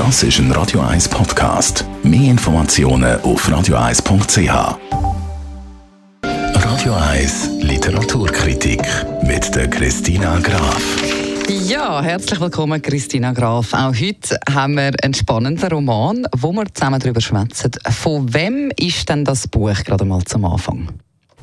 Das ist ein Radio 1 Podcast. Mehr Informationen auf radio1.ch. Radio 1 Literaturkritik mit der Christina Graf. Ja, herzlich willkommen, Christina Graf. Auch heute haben wir einen spannenden Roman, wo wir zusammen darüber schwätzen. Von wem ist denn das Buch gerade mal zum Anfang?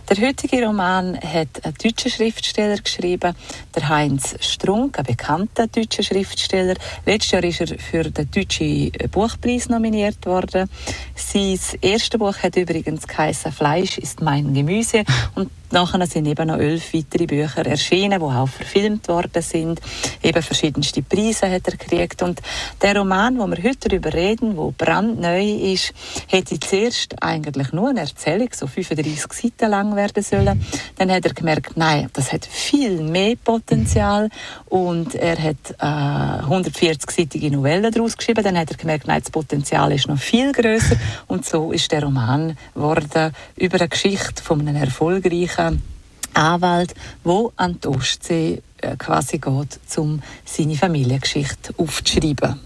Der heutige Roman hat ein deutscher Schriftsteller geschrieben, der Heinz Strunk, ein bekannter deutscher Schriftsteller. Letztes Jahr ist er für den Deutschen Buchpreis nominiert worden. Sein erstes Buch hat übrigens geheißen «Fleisch ist mein Gemüse» und Nachher sind eben noch elf weitere Bücher erschienen, die auch verfilmt worden sind. Eben verschiedenste Preise hat er gekriegt. Und der Roman, wo wir heute darüber reden, wo brandneu ist, hätte zuerst eigentlich nur eine Erzählung, so 35 Seiten lang werden sollen. Dann hat er gemerkt, nein, das hat viel mehr Potenzial. Und er hat äh, 140-seitige Novellen daraus geschrieben. Dann hat er gemerkt, nein, das Potenzial ist noch viel größer. Und so ist der Roman geworden über eine Geschichte von einem erfolgreichen ein Anwalt, wo an die Ostsee äh, quasi geht, um seine Familiengeschichte aufzuschreiben.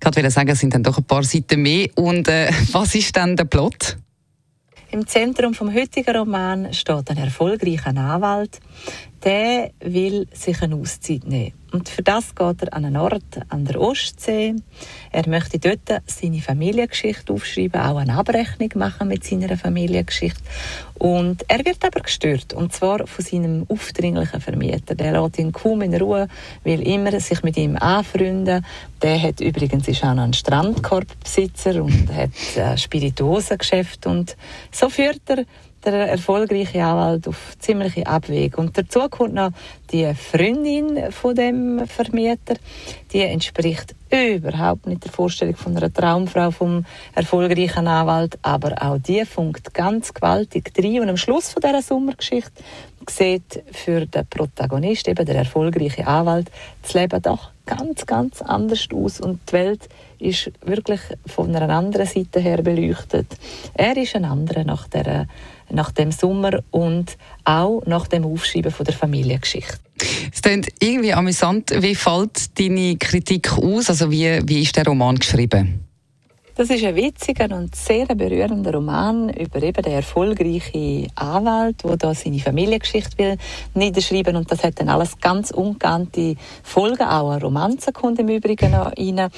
Ich wollte sagen, es sind dann doch ein paar Seiten mehr. Und äh, was ist dann der Plot? Im Zentrum vom heutigen Roman steht ein erfolgreicher Anwalt, der will sich eine Auszeit nehmen. Und für das geht er an einen Ort an der Ostsee. Er möchte dort seine Familiengeschichte aufschreiben, auch eine Abrechnung machen mit seiner Familiengeschichte. Und er wird aber gestört, und zwar von seinem aufdringlichen Vermieter. Der lässt ihn kaum in Ruhe, will immer sich mit ihm anfreunden. Der hat übrigens auch noch ein Strandkorbbesitzer und hat ein Spirituosengeschäft. Und so führt er der erfolgreiche Anwalt auf ziemliche Abwege. Und dazu kommt noch die Freundin von dem Vermieter. Die entspricht überhaupt nicht der Vorstellung von einer Traumfrau vom erfolgreichen Anwalt, aber auch die funkt ganz gewaltig drin. Und am Schluss von dieser Sommergeschichte sieht für den Protagonist, eben der erfolgreiche Anwalt, das Leben doch ganz, ganz anders aus und die Welt ist wirklich von einer anderen Seite her beleuchtet. Er ist ein anderer nach, der, nach dem Sommer und auch nach dem Aufschreiben von der Familiengeschichte. Es klingt irgendwie amüsant. Wie fällt deine Kritik aus? Also wie, wie ist der Roman geschrieben? Das ist ein witziger und sehr berührender Roman über eben den erfolgreichen Anwalt, der da seine Familiengeschichte will niederschreiben und das hat dann alles ganz ungeahnte Folgen. Auch ein Romanze im Übrigen noch rein.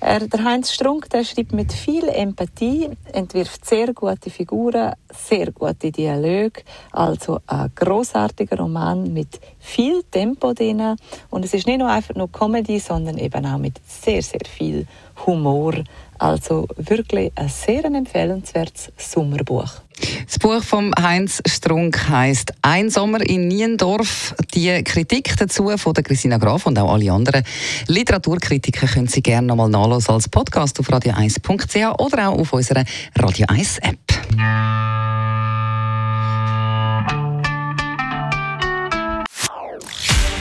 Er, der Heinz Strunk der schreibt mit viel Empathie, entwirft sehr gute Figuren, sehr gute Dialoge, also ein großartiger Roman mit viel Tempo drin und es ist nicht nur einfach nur Comedy, sondern eben auch mit sehr sehr viel Humor. Also wirklich ein sehr empfehlenswertes Sommerbuch. Das Buch von Heinz Strunk heißt Ein Sommer in Niendorf. Die Kritik dazu von der Christina Graf und auch alle anderen Literaturkritiker können Sie gerne nochmal nachlesen als Podcast auf radio1.ch oder auch auf unserer Radio 1 App.